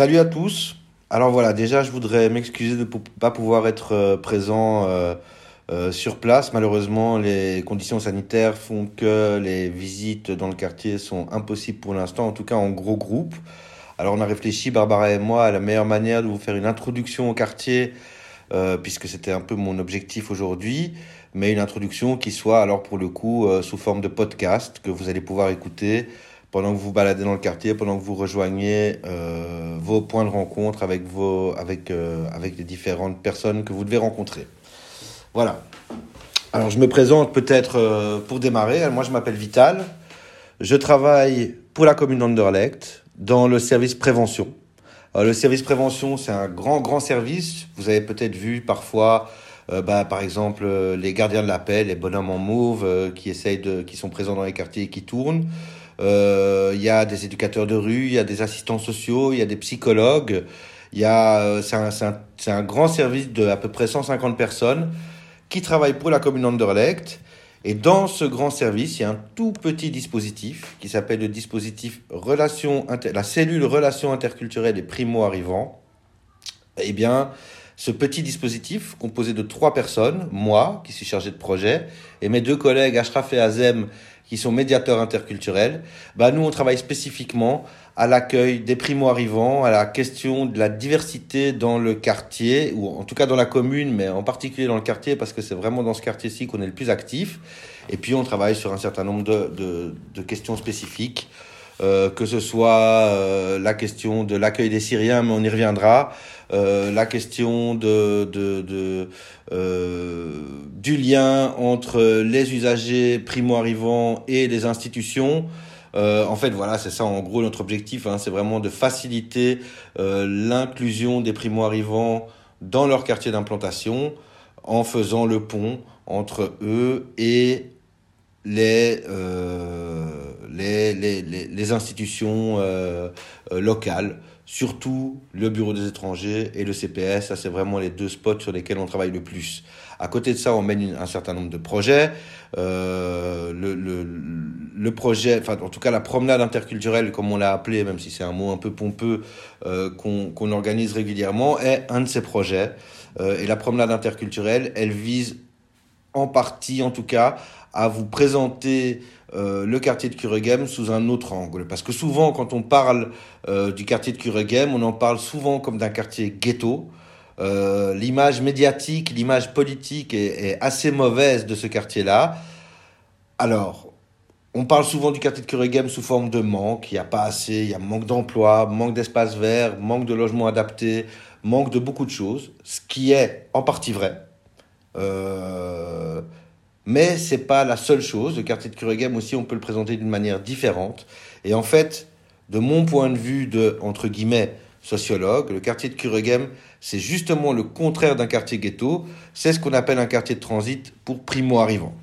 Salut à tous. Alors voilà, déjà je voudrais m'excuser de ne pas pouvoir être euh, présent euh, euh, sur place. Malheureusement, les conditions sanitaires font que les visites dans le quartier sont impossibles pour l'instant, en tout cas en gros groupe. Alors on a réfléchi, Barbara et moi, à la meilleure manière de vous faire une introduction au quartier, puisque c'était un peu mon objectif aujourd'hui, mais une introduction qui soit alors pour le coup sous forme de podcast que vous allez pouvoir écouter pendant que vous baladez dans le quartier, pendant que vous rejoignez euh, vos points de rencontre avec, vos, avec, euh, avec les différentes personnes que vous devez rencontrer. Voilà. Alors je me présente peut-être euh, pour démarrer. Moi je m'appelle Vital. Je travaille pour la commune d'Anderlecht dans le service prévention. le service prévention, c'est un grand, grand service. Vous avez peut-être vu parfois, bah, par exemple, les gardiens de la paix, les bonhommes en mauve qui essayent de, qui sont présents dans les quartiers et qui tournent. Euh, il y a des éducateurs de rue, il y a des assistants sociaux, il y a des psychologues. Il y a, euh, c'est un, un, un, grand service de à peu près 150 personnes qui travaillent pour la commune d'Anderlecht. Et dans ce grand service, il y a un tout petit dispositif qui s'appelle le dispositif relation la cellule relation interculturelle des primo-arrivants. Eh bien, ce petit dispositif, composé de trois personnes, moi, qui suis chargé de projet, et mes deux collègues Ashraf et Azem, qui sont médiateurs interculturels, bah nous on travaille spécifiquement à l'accueil des primo-arrivants, à la question de la diversité dans le quartier, ou en tout cas dans la commune, mais en particulier dans le quartier, parce que c'est vraiment dans ce quartier-ci qu'on est le plus actif. Et puis on travaille sur un certain nombre de, de, de questions spécifiques, euh, que ce soit euh, la question de l'accueil des Syriens, mais on y reviendra, euh, la question de, de, de euh, du lien entre les usagers primo-arrivants et les institutions. Euh, en fait, voilà, c'est ça en gros notre objectif, hein, c'est vraiment de faciliter l'inclusion des primo-arrivants dans leur quartier d'implantation en faisant le pont entre eux et les, euh, les, les, les, institutions euh, euh, locales surtout le bureau des étrangers et le CPS. Ça, c'est vraiment les deux spots sur lesquels on travaille le plus. À côté de ça, on mène un certain nombre de projets. Euh, le, le, le, projet, enfin, en tout cas, la promenade interculturelle, comme on l'a appelé, même si c'est un mot un peu pompeux, qu'on organise régulièrement, est un de ces projets. Et la promenade interculturelle, elle vise en partie, en tout cas, à vous présenter euh, le quartier de Kuregem sous un autre angle. Parce que souvent, quand on parle euh, du quartier de Kuregem, on en parle souvent comme d'un quartier ghetto. Euh, l'image médiatique, l'image politique est, assez mauvaise de ce quartier-là. Alors, on parle souvent du quartier de Kuregem sous forme de manque. Il n'y a pas assez, il y a manque d'emploi, manque d'espace vert, manque de logements adaptés, manque de beaucoup de choses, ce qui est en partie vrai. Euh, mais c'est pas la seule chose. Le quartier de Kuregem aussi, on peut le présenter d'une manière différente. Et en fait, de mon point de vue de, entre guillemets, sociologue, le quartier de Kuregem, c'est justement le contraire d'un quartier ghetto. C'est ce qu'on appelle un quartier de transit pour primo-arrivants.